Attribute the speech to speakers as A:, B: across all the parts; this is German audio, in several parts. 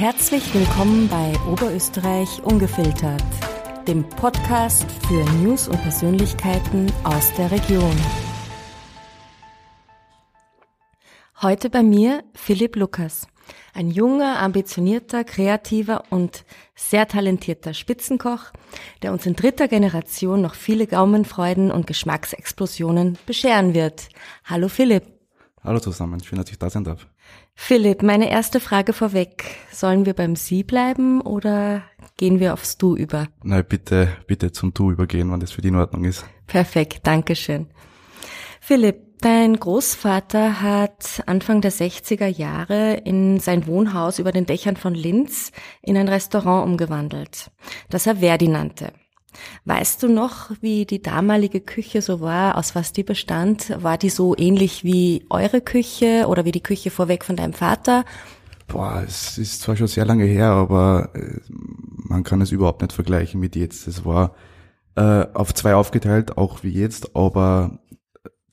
A: Herzlich willkommen bei Oberösterreich Ungefiltert, dem Podcast für News und Persönlichkeiten aus der Region. Heute bei mir Philipp Lukas, ein junger, ambitionierter, kreativer und sehr talentierter Spitzenkoch, der uns in dritter Generation noch viele Gaumenfreuden und Geschmacksexplosionen bescheren wird. Hallo Philipp.
B: Hallo zusammen, schön, dass ich da sein darf.
A: Philipp, meine erste Frage vorweg. Sollen wir beim Sie bleiben oder gehen wir aufs Du über?
B: Nein, bitte, bitte zum Du übergehen, wenn das für die in Ordnung ist.
A: Perfekt, Dankeschön. Philipp, dein Großvater hat Anfang der 60er Jahre in sein Wohnhaus über den Dächern von Linz in ein Restaurant umgewandelt, das er Verdi nannte. Weißt du noch, wie die damalige Küche so war, aus was die bestand? War die so ähnlich wie eure Küche oder wie die Küche vorweg von deinem Vater?
B: Boah, es ist zwar schon sehr lange her, aber äh, man kann es überhaupt nicht vergleichen mit jetzt. Es war äh, auf zwei aufgeteilt, auch wie jetzt, aber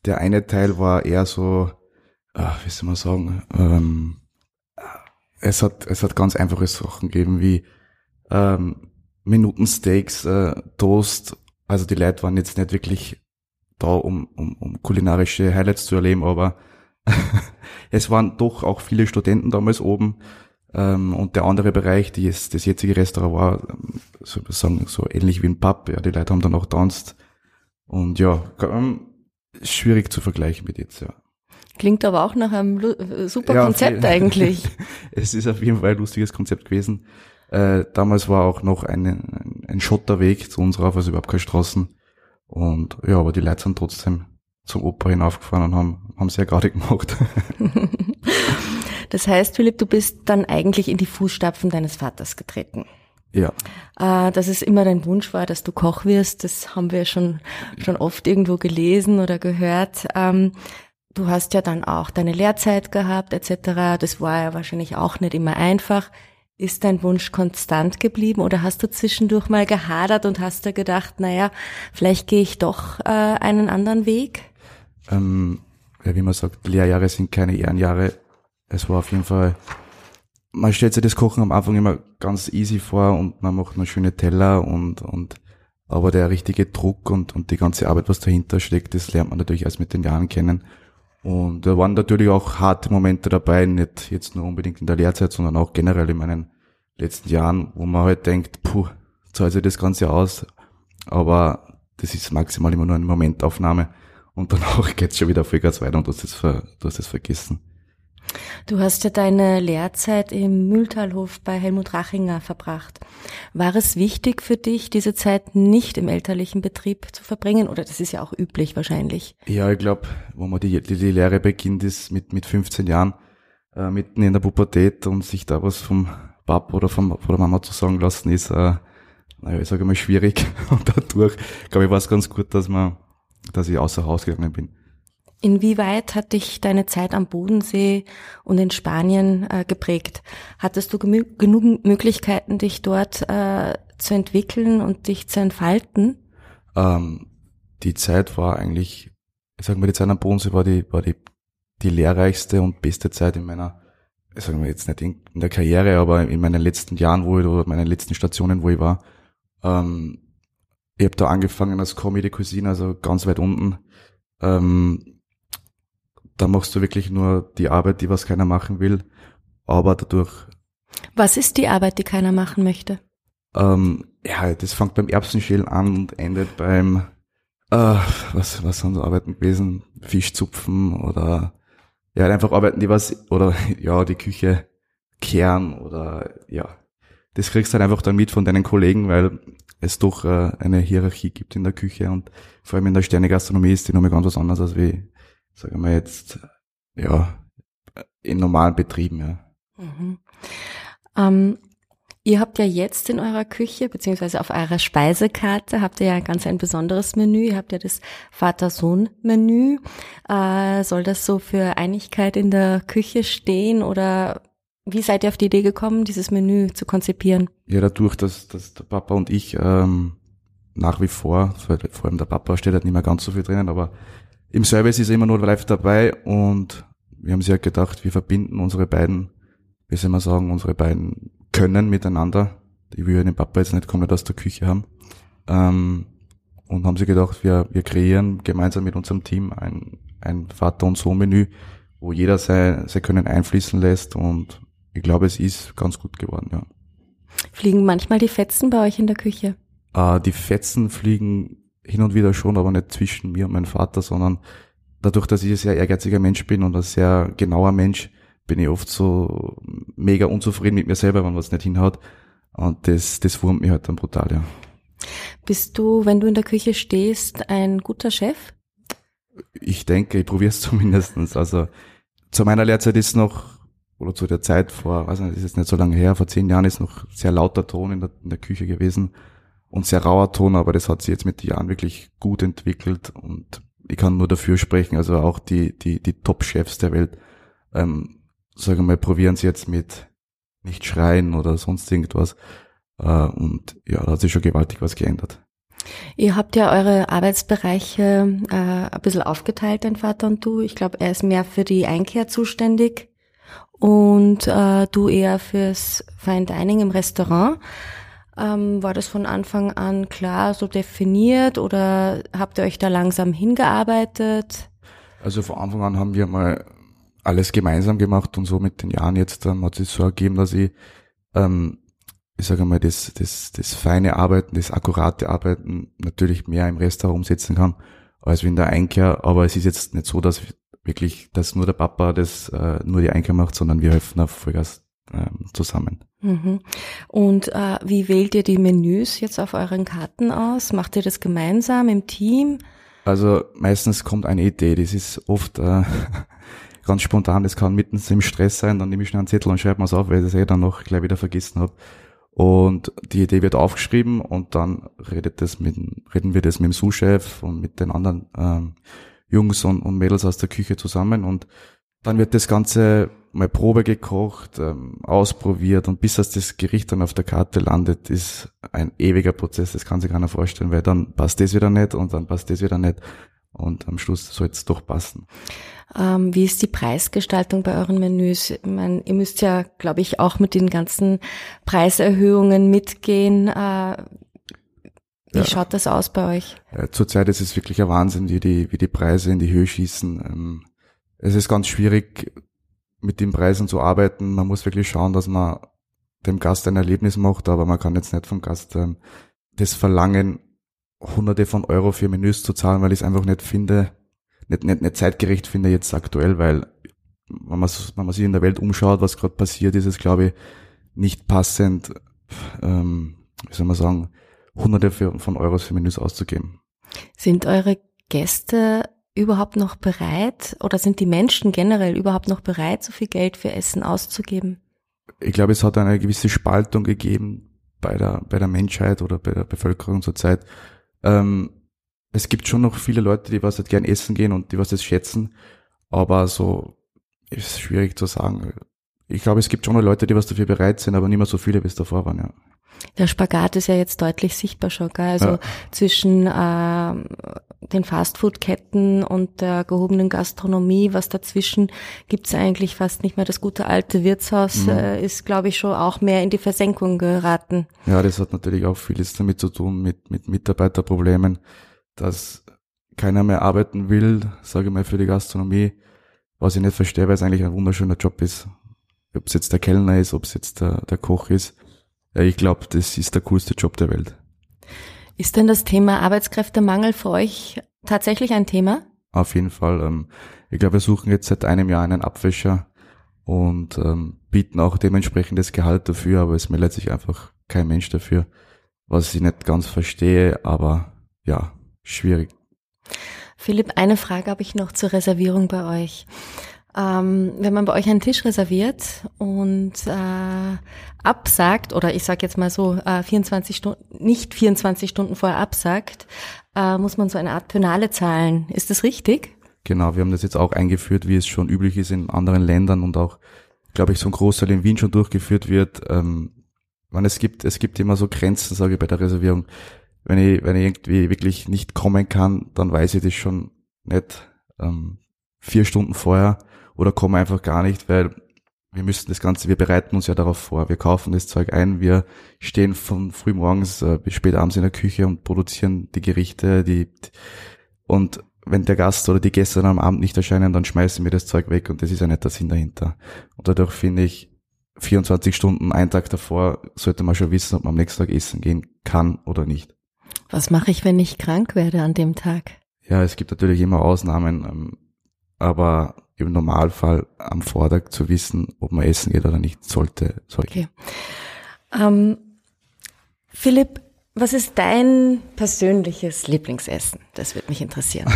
B: der eine Teil war eher so, ach, wie soll man sagen, ähm, es hat, es hat ganz einfache Sachen gegeben wie ähm, Minutensteaks, äh, Toast. Also die Leute waren jetzt nicht wirklich da, um, um, um kulinarische Highlights zu erleben, aber es waren doch auch viele Studenten damals oben. Ähm, und der andere Bereich, die ist, das jetzige Restaurant war, ähm, sozusagen so ähnlich wie ein Pub. Ja, die Leute haben dann auch tanzt. Und ja, ähm, schwierig zu vergleichen mit jetzt, ja.
A: Klingt aber auch nach einem äh, super ja, Konzept eigentlich.
B: es ist auf jeden Fall ein lustiges Konzept gewesen. Äh, damals war auch noch ein, ein Schotterweg zu uns rauf, also überhaupt keine Straßen. Und ja, aber die Leute sind trotzdem zum Oper hinaufgefahren und haben, haben sehr gerade gemacht.
A: das heißt, Philipp, du bist dann eigentlich in die Fußstapfen deines Vaters getreten.
B: Ja.
A: Äh, dass es immer dein Wunsch war, dass du Koch wirst, das haben wir schon, schon oft irgendwo gelesen oder gehört. Ähm, du hast ja dann auch deine Lehrzeit gehabt, etc. Das war ja wahrscheinlich auch nicht immer einfach. Ist dein Wunsch konstant geblieben oder hast du zwischendurch mal gehadert und hast dir gedacht, naja, vielleicht gehe ich doch äh, einen anderen Weg?
B: Ähm, ja, wie man sagt, Lehrjahre sind keine Ehrenjahre. Es war auf jeden Fall, man stellt sich das Kochen am Anfang immer ganz easy vor und man macht nur schöne Teller und, und aber der richtige Druck und, und die ganze Arbeit, was dahinter steckt, das lernt man natürlich erst mit den Jahren kennen. Und da waren natürlich auch harte Momente dabei, nicht jetzt nur unbedingt in der Lehrzeit, sondern auch generell in meinen letzten Jahren, wo man halt denkt, puh, zahlt sich das Ganze aus. Aber das ist maximal immer nur eine Momentaufnahme. Und danach geht's schon wieder Vollgas weiter und du hast es, ver, du vergessen.
A: Du hast ja deine Lehrzeit im Mühltalhof bei Helmut Rachinger verbracht. War es wichtig für dich, diese Zeit nicht im elterlichen Betrieb zu verbringen? Oder das ist ja auch üblich wahrscheinlich.
B: Ja, ich glaube, wo man die, die, die Lehre beginnt, ist mit, mit 15 Jahren, äh, mitten in der Pubertät und sich da was vom Pap oder vom, von der Mama zu sagen lassen, ist, äh, naja, ich sage mal schwierig. Und dadurch, glaube ich, war es ganz gut, dass man, dass ich außer Haus gegangen bin.
A: Inwieweit hat dich deine Zeit am Bodensee und in Spanien äh, geprägt? Hattest du genug Möglichkeiten, dich dort äh, zu entwickeln und dich zu entfalten?
B: Ähm, die Zeit war eigentlich, ich sag mal, die Zeit am Bodensee war die, war die, die lehrreichste und beste Zeit in meiner, ich sag mal jetzt nicht in, in der Karriere, aber in meinen letzten Jahren, wo ich, oder meinen letzten Stationen, wo ich war. Ähm, ich habe da angefangen als Comedy Cuisine, also ganz weit unten. Ähm, da machst du wirklich nur die Arbeit, die was keiner machen will, aber dadurch.
A: Was ist die Arbeit, die keiner machen möchte?
B: Ähm, ja, das fängt beim Erbsenschälen an und endet beim, äh, was, was sind so Arbeiten gewesen? Fischzupfen oder, ja, einfach Arbeiten, die was, oder, ja, die Küche kehren oder, ja. Das kriegst du halt einfach dann mit von deinen Kollegen, weil es doch äh, eine Hierarchie gibt in der Küche und vor allem in der Sterne-Gastronomie ist die nochmal ganz was anderes als wie sagen wir jetzt, ja, in normalen Betrieben, ja.
A: Mhm. Ähm, ihr habt ja jetzt in eurer Küche, beziehungsweise auf eurer Speisekarte, habt ihr ja ganz ein besonderes Menü. Ihr habt ja das Vater-Sohn-Menü. Äh, soll das so für Einigkeit in der Küche stehen oder wie seid ihr auf die Idee gekommen, dieses Menü zu konzipieren?
B: Ja, dadurch, dass, dass der Papa und ich ähm, nach wie vor, vor allem der Papa steht halt nicht mehr ganz so viel drinnen, aber im Service ist er immer nur live dabei und wir haben sich halt gedacht, wir verbinden unsere beiden, wie soll man sagen, unsere beiden können miteinander. Ich will ja den Papa jetzt nicht komplett aus der Küche haben. Ähm, und haben sie gedacht, wir, wir kreieren gemeinsam mit unserem Team ein, ein Vater- und Sohn-Menü, wo jeder sein, sein Können einfließen lässt und ich glaube, es ist ganz gut geworden, ja.
A: Fliegen manchmal die Fetzen bei euch in der Küche?
B: Äh, die Fetzen fliegen hin und wieder schon, aber nicht zwischen mir und meinem Vater, sondern dadurch, dass ich ein sehr ehrgeiziger Mensch bin und ein sehr genauer Mensch, bin ich oft so mega unzufrieden mit mir selber, wenn was nicht hinhaut. Und das, das wurmt mich halt dann brutal, ja.
A: Bist du, wenn du in der Küche stehst, ein guter Chef?
B: Ich denke, ich probiere es zumindestens. Also zu meiner Lehrzeit ist noch, oder zu der Zeit vor, weiß nicht, ist jetzt nicht so lange her, vor zehn Jahren ist noch sehr lauter Ton in der, in der Küche gewesen und sehr rauer Ton, aber das hat sich jetzt mit den Jahren wirklich gut entwickelt und ich kann nur dafür sprechen, also auch die, die, die Top-Chefs der Welt, ähm, sagen wir mal, probieren sie jetzt mit nicht schreien oder sonst irgendwas. Äh, und ja, da hat sich schon gewaltig was geändert.
A: Ihr habt ja eure Arbeitsbereiche äh, ein bisschen aufgeteilt, dein Vater und du. Ich glaube, er ist mehr für die Einkehr zuständig und äh, du eher fürs Fine Dining im Restaurant. Ähm, war das von Anfang an klar so definiert oder habt ihr euch da langsam hingearbeitet?
B: Also von Anfang an haben wir mal alles gemeinsam gemacht und so mit den Jahren jetzt dann hat sich so ergeben, dass ich, ähm, ich sage mal, das, das, das feine Arbeiten, das akkurate Arbeiten natürlich mehr im Restaurant umsetzen kann als in der Einkehr. Aber es ist jetzt nicht so, dass wirklich, dass nur der Papa das äh, nur die Einkehr macht, sondern wir helfen auf Vollgas ähm, zusammen.
A: Mhm. Und äh, wie wählt ihr die Menüs jetzt auf euren Karten aus? Macht ihr das gemeinsam im Team?
B: Also meistens kommt eine Idee, das ist oft äh, ganz spontan, das kann mitten im Stress sein, dann nehme ich schnell einen Zettel und schreibe es auf, weil ich das eh dann noch gleich wieder vergessen habe. Und die Idee wird aufgeschrieben und dann redet das mit, reden wir das mit dem Sous-Chef und mit den anderen ähm, Jungs und, und Mädels aus der Küche zusammen und dann wird das Ganze mal Probe gekocht, ähm, ausprobiert und bis das, das Gericht dann auf der Karte landet, ist ein ewiger Prozess, das kann sich keiner vorstellen, weil dann passt das wieder nicht und dann passt das wieder nicht und am Schluss soll es doch passen.
A: Ähm, wie ist die Preisgestaltung bei euren Menüs? Ich meine, ihr müsst ja, glaube ich, auch mit den ganzen Preiserhöhungen mitgehen. Äh, wie ja. schaut das aus bei euch?
B: Ja, zurzeit ist es wirklich ein Wahnsinn, wie die, wie die Preise in die Höhe schießen. Ähm, es ist ganz schwierig, mit den Preisen zu arbeiten. Man muss wirklich schauen, dass man dem Gast ein Erlebnis macht, aber man kann jetzt nicht vom Gast ähm, das verlangen, hunderte von Euro für Menüs zu zahlen, weil ich es einfach nicht finde, nicht, nicht, nicht zeitgerecht finde jetzt aktuell, weil wenn man, wenn man sich in der Welt umschaut, was gerade passiert, ist es, glaube ich, nicht passend, ähm, wie soll man sagen, hunderte von Euros für Menüs auszugeben.
A: Sind eure Gäste überhaupt noch bereit oder sind die Menschen generell überhaupt noch bereit, so viel Geld für Essen auszugeben?
B: Ich glaube, es hat eine gewisse Spaltung gegeben bei der, bei der Menschheit oder bei der Bevölkerung zurzeit. Ähm, es gibt schon noch viele Leute, die was halt gern essen gehen und die was das schätzen, aber so ist schwierig zu sagen. Ich glaube, es gibt schon noch Leute, die was dafür bereit sind, aber nicht mehr so viele, wie es davor waren, ja.
A: Der Spagat ist ja jetzt deutlich sichtbar schon, gell? also ja. zwischen äh, den Fastfood-Ketten und der gehobenen Gastronomie, was dazwischen gibt's eigentlich fast nicht mehr. Das gute alte Wirtshaus mhm. äh, ist, glaube ich, schon auch mehr in die Versenkung geraten.
B: Ja, das hat natürlich auch vieles damit zu tun, mit, mit Mitarbeiterproblemen, dass keiner mehr arbeiten will, sage ich mal, für die Gastronomie, was ich nicht verstehe, weil es eigentlich ein wunderschöner Job ist. Ob es jetzt der Kellner ist, ob es jetzt der, der Koch ist. Ich glaube, das ist der coolste Job der Welt.
A: Ist denn das Thema Arbeitskräftemangel für euch tatsächlich ein Thema?
B: Auf jeden Fall. Ähm, ich glaube, wir suchen jetzt seit einem Jahr einen Abwäscher und ähm, bieten auch dementsprechendes Gehalt dafür, aber es meldet sich einfach kein Mensch dafür, was ich nicht ganz verstehe, aber ja, schwierig.
A: Philipp, eine Frage habe ich noch zur Reservierung bei euch. Ähm, wenn man bei euch einen Tisch reserviert und äh, absagt, oder ich sage jetzt mal so, äh, 24 Stunden, nicht 24 Stunden vorher absagt, äh, muss man so eine Art Penale zahlen. Ist das richtig?
B: Genau, wir haben das jetzt auch eingeführt, wie es schon üblich ist in anderen Ländern und auch, glaube ich, so ein Großteil in Wien schon durchgeführt wird. Ähm, man, es gibt, es gibt immer so Grenzen, sage ich, bei der Reservierung. Wenn ich, wenn ich irgendwie wirklich nicht kommen kann, dann weiß ich das schon nicht ähm, vier Stunden vorher oder komme einfach gar nicht, weil wir müssen das Ganze, wir bereiten uns ja darauf vor, wir kaufen das Zeug ein, wir stehen von früh morgens äh, bis spät abends in der Küche und produzieren die Gerichte, die und wenn der Gast oder die Gäste dann am Abend nicht erscheinen, dann schmeißen wir das Zeug weg und das ist ja nicht der Sinn dahinter. Und dadurch finde ich, 24 Stunden, einen Tag davor, sollte man schon wissen, ob man am nächsten Tag essen gehen kann oder nicht.
A: Was mache ich, wenn ich krank werde an dem Tag?
B: Ja, es gibt natürlich immer Ausnahmen, ähm, aber im Normalfall am Vortag zu wissen, ob man essen geht oder nicht, sollte, sollte.
A: Okay. Ähm, Philipp, was ist dein persönliches Lieblingsessen? Das würde mich interessieren.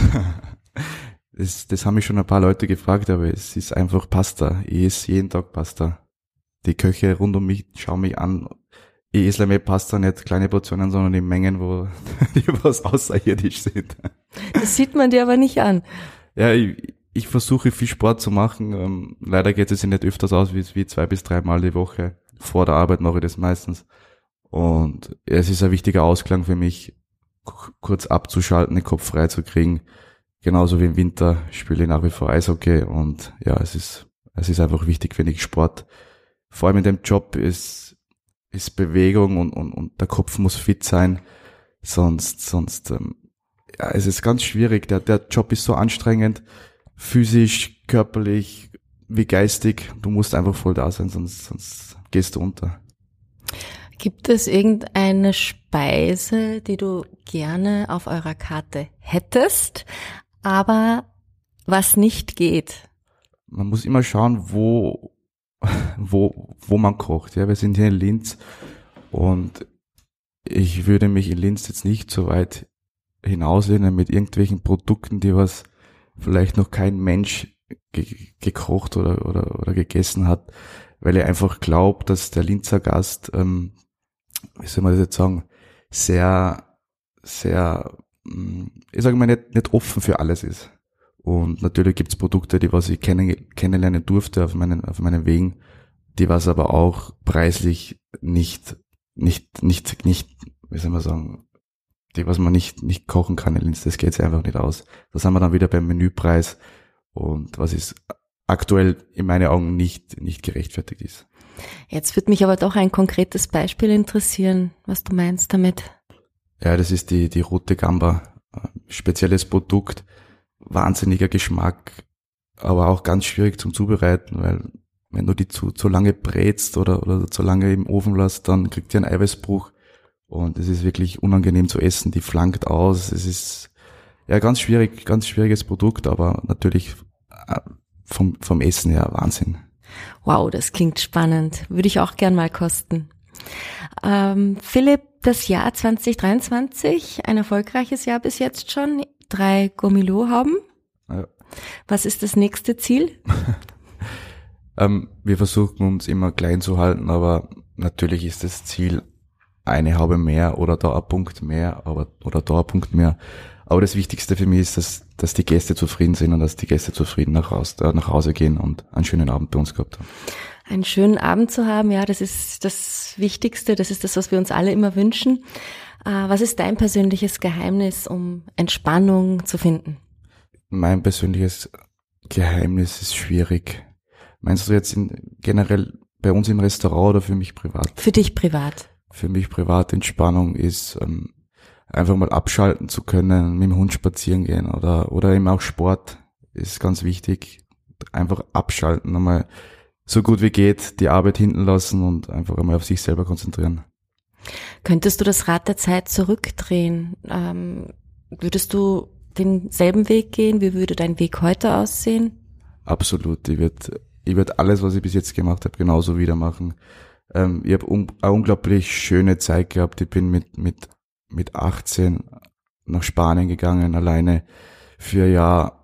B: das, das haben mich schon ein paar Leute gefragt, aber es ist einfach Pasta. Ich esse jeden Tag Pasta. Die Köche rund um mich schauen mich an. Ich esse mir Pasta nicht kleine Portionen, sondern in Mengen, wo die was außerirdisch sind.
A: Das sieht man dir aber nicht an.
B: Ja, ich, ich versuche viel Sport zu machen. Ähm, leider geht es sich nicht öfters aus wie, wie zwei bis dreimal die Woche. Vor der Arbeit mache ich das meistens. Und es ist ein wichtiger Ausklang für mich, kurz abzuschalten, den Kopf frei zu kriegen. Genauso wie im Winter spiele ich nach wie vor Eishockey und ja, es ist, es ist einfach wichtig, finde ich, Sport. Vor allem in dem Job ist, ist Bewegung und, und, und der Kopf muss fit sein. Sonst, sonst, ähm, ja, es ist ganz schwierig. Der, der Job ist so anstrengend, physisch, körperlich, wie geistig. Du musst einfach voll da sein, sonst, sonst gehst du unter.
A: Gibt es irgendeine Speise, die du gerne auf eurer Karte hättest, aber was nicht geht?
B: Man muss immer schauen, wo, wo, wo man kocht. Ja, wir sind hier in Linz und ich würde mich in Linz jetzt nicht so weit hinauslehnen mit irgendwelchen Produkten, die was vielleicht noch kein Mensch ge gekocht oder, oder, oder gegessen hat, weil er einfach glaubt, dass der Linzer Gast ähm, wie soll man das jetzt sagen, sehr, sehr, mm, ich sage mal, nicht, nicht offen für alles ist. Und natürlich gibt's Produkte, die was ich kennen, kennenlernen durfte auf meinen, auf meinen Wegen, die was aber auch preislich nicht, nicht, nicht, nicht, wie soll man sagen, die was man nicht, nicht kochen kann in Linz, das geht einfach nicht aus. Da sind wir dann wieder beim Menüpreis und was ist aktuell in meinen Augen nicht, nicht gerechtfertigt ist.
A: Jetzt wird mich aber doch ein konkretes Beispiel interessieren, was du meinst damit.
B: Ja, das ist die, die rote Gamba. Spezielles Produkt, wahnsinniger Geschmack, aber auch ganz schwierig zum Zubereiten, weil wenn du die zu, zu lange brätst oder, oder zu lange im Ofen lässt, dann kriegt ihr einen Eiweißbruch und es ist wirklich unangenehm zu essen, die flankt aus, es ist ja ganz schwierig, ganz schwieriges Produkt, aber natürlich äh, vom, vom Essen her Wahnsinn.
A: Wow, das klingt spannend. Würde ich auch gern mal kosten. Ähm, Philipp, das Jahr 2023, ein erfolgreiches Jahr bis jetzt schon, drei Gomilo haben. Ja. Was ist das nächste Ziel?
B: ähm, wir versuchen uns immer klein zu halten, aber natürlich ist das Ziel eine Haube mehr oder da ein Punkt mehr, aber oder da ein Punkt mehr. Aber das Wichtigste für mich ist, dass, dass die Gäste zufrieden sind und dass die Gäste zufrieden nach, Haus, äh, nach Hause gehen und einen schönen Abend bei uns gehabt haben.
A: Einen schönen Abend zu haben, ja, das ist das Wichtigste, das ist das, was wir uns alle immer wünschen. Äh, was ist dein persönliches Geheimnis, um Entspannung zu finden?
B: Mein persönliches Geheimnis ist schwierig. Meinst du jetzt in, generell bei uns im Restaurant oder für mich privat?
A: Für dich privat.
B: Für mich privat Entspannung ist ähm, einfach mal abschalten zu können, mit dem Hund spazieren gehen oder, oder eben auch Sport ist ganz wichtig. Einfach abschalten, einmal so gut wie geht die Arbeit hinten lassen und einfach einmal auf sich selber konzentrieren.
A: Könntest du das Rad der Zeit zurückdrehen? Ähm, würdest du denselben Weg gehen? Wie würde dein Weg heute aussehen?
B: Absolut. Ich würde ich würd alles, was ich bis jetzt gemacht habe, genauso wieder machen. Ähm, ich habe un unglaublich schöne Zeit gehabt. Ich bin mit, mit mit 18 nach Spanien gegangen, alleine für ein Jahr.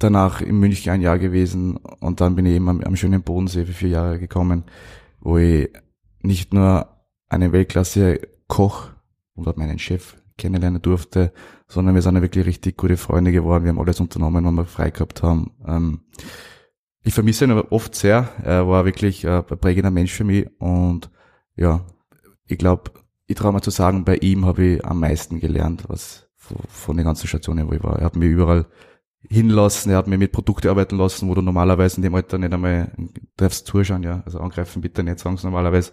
B: Danach in München ein Jahr gewesen und dann bin ich eben am, am schönen Bodensee für vier Jahre gekommen, wo ich nicht nur einen Weltklasse-Koch und meinen Chef kennenlernen durfte, sondern wir sind ja wirklich richtig gute Freunde geworden. Wir haben alles unternommen, was wir frei gehabt haben. Ähm, ich vermisse ihn aber oft sehr. Er war wirklich äh, ein prägender Mensch für mich und ja, ich glaube, ich traue mal zu sagen, bei ihm habe ich am meisten gelernt, was von den ganzen Stationen, wo ich war. Er hat mir überall hinlassen, er hat mir mit Produkte arbeiten lassen, wo du normalerweise in dem Alter nicht einmal darfst zuschauen, ja, also angreifen bitte nicht, sagen sie normalerweise.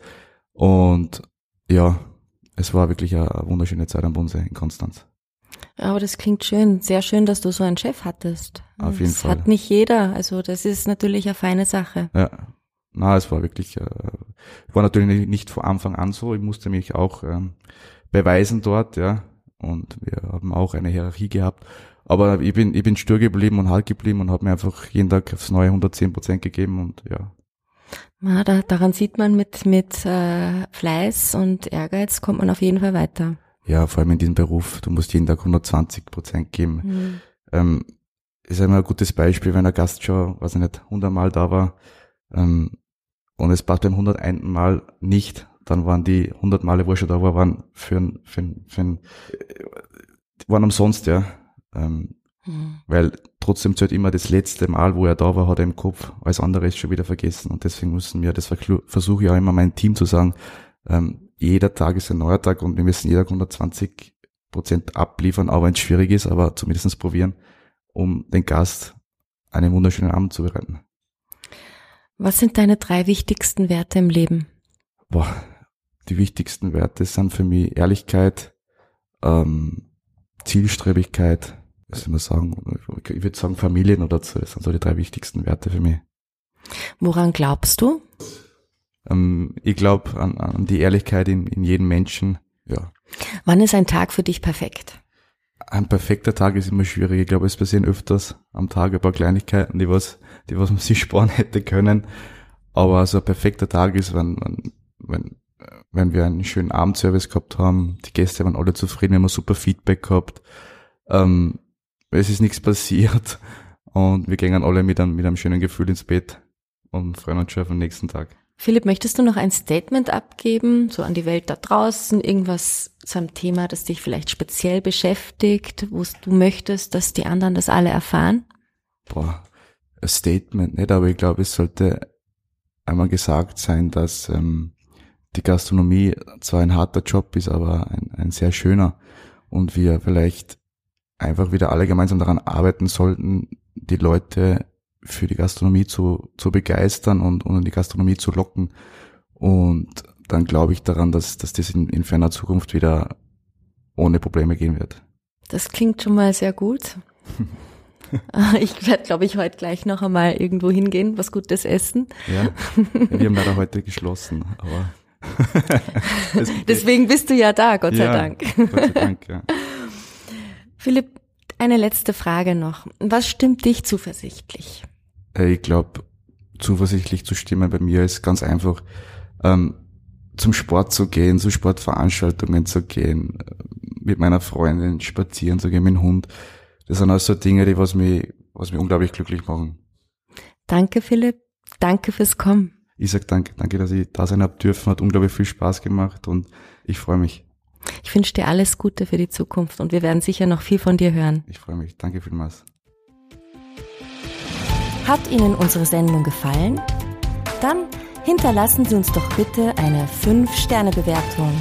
B: Und ja, es war wirklich eine wunderschöne Zeit am Bonsai in Konstanz.
A: Aber das klingt schön. Sehr schön, dass du so einen Chef hattest.
B: Auf jeden
A: das
B: Fall.
A: hat nicht jeder. Also das ist natürlich eine feine Sache.
B: Ja. Na, es war wirklich, äh, war natürlich nicht von Anfang an so. Ich musste mich auch ähm, beweisen dort, ja. Und wir haben auch eine Hierarchie gehabt. Aber ich bin, ich bin stur geblieben und halt geblieben und habe mir einfach jeden Tag aufs neue 110 Prozent gegeben und ja.
A: Na, da, daran sieht man mit, mit äh, Fleiß und Ehrgeiz kommt man auf jeden Fall weiter.
B: Ja, vor allem in diesem Beruf, du musst jeden Tag 120 Prozent geben.
A: Mhm.
B: Ähm, ist immer ein gutes Beispiel, wenn ein Gast schon, weiß ich nicht, 100 Mal da war ähm, und es passt beim 101. Mal nicht, dann waren die 100 Male, wo er schon da war, waren für ein, für ein, für ein äh, waren umsonst, ja. Ähm,
A: Mhm.
B: weil trotzdem zählt immer das letzte Mal, wo er da war, hat er im Kopf, alles andere ist schon wieder vergessen und deswegen müssen wir, das versuche ich auch immer mein Team zu sagen, ähm, jeder Tag ist ein neuer Tag und wir müssen jeder 120 Prozent abliefern, auch wenn es schwierig ist, aber zumindest probieren, um den Gast einen wunderschönen Abend zu bereiten.
A: Was sind deine drei wichtigsten Werte im Leben?
B: Boah, die wichtigsten Werte sind für mich Ehrlichkeit, ähm, Zielstrebigkeit, was soll man sagen, ich würde sagen Familien oder so, das sind so die drei wichtigsten Werte für mich.
A: Woran glaubst du?
B: Ähm, ich glaube an, an die Ehrlichkeit in, in jedem Menschen. Ja,
A: Wann ist ein Tag für dich perfekt?
B: ein perfekter Tag ist immer schwierig. Ich glaube, es passieren öfters am Tag ein paar Kleinigkeiten, die was, die was man sich sparen hätte können. Aber so ein perfekter Tag ist, wenn, wenn, wenn, wenn wir einen schönen Abendservice gehabt haben, die Gäste waren alle zufrieden, wir haben super Feedback gehabt, ähm, es ist nichts passiert und wir gehen alle mit einem, mit einem schönen Gefühl ins Bett und freuen uns schon auf den nächsten Tag.
A: Philipp, möchtest du noch ein Statement abgeben, so an die Welt da draußen, irgendwas zu einem Thema, das dich vielleicht speziell beschäftigt, wo du möchtest, dass die anderen das alle erfahren?
B: boah, ein Statement nicht, aber ich glaube, es sollte einmal gesagt sein, dass ähm, die Gastronomie zwar ein harter Job ist, aber ein, ein sehr schöner und wir vielleicht einfach wieder alle gemeinsam daran arbeiten sollten, die Leute für die Gastronomie zu, zu begeistern und, und in die Gastronomie zu locken. Und dann glaube ich daran, dass, dass das in, in ferner Zukunft wieder ohne Probleme gehen wird.
A: Das klingt schon mal sehr gut. ich werde, glaube ich, heute gleich noch einmal irgendwo hingehen, was Gutes essen.
B: Ja, wir haben leider heute geschlossen, aber es-
A: Deswegen bist du ja da, Gott sei
B: Ja,
A: Dank.
B: Gott sei Dank, ja.
A: Philipp, eine letzte Frage noch. Was stimmt dich zuversichtlich?
B: Äh, Ich glaube, zuversichtlich zu stimmen bei mir ist ganz einfach, ähm, zum Sport zu gehen, zu Sportveranstaltungen zu gehen, äh, mit meiner Freundin spazieren zu gehen, mit dem Hund. Das sind alles so Dinge, die was mich, was mich unglaublich glücklich machen.
A: Danke, Philipp. Danke fürs Kommen.
B: Ich sag danke, danke, dass ich da sein hab dürfen, hat unglaublich viel Spaß gemacht und ich freue mich.
A: Ich wünsche dir alles Gute für die Zukunft und wir werden sicher noch viel von dir hören.
B: Ich freue mich. Danke vielmals.
A: Hat Ihnen unsere Sendung gefallen? Dann hinterlassen Sie uns doch bitte eine 5-Sterne-Bewertung.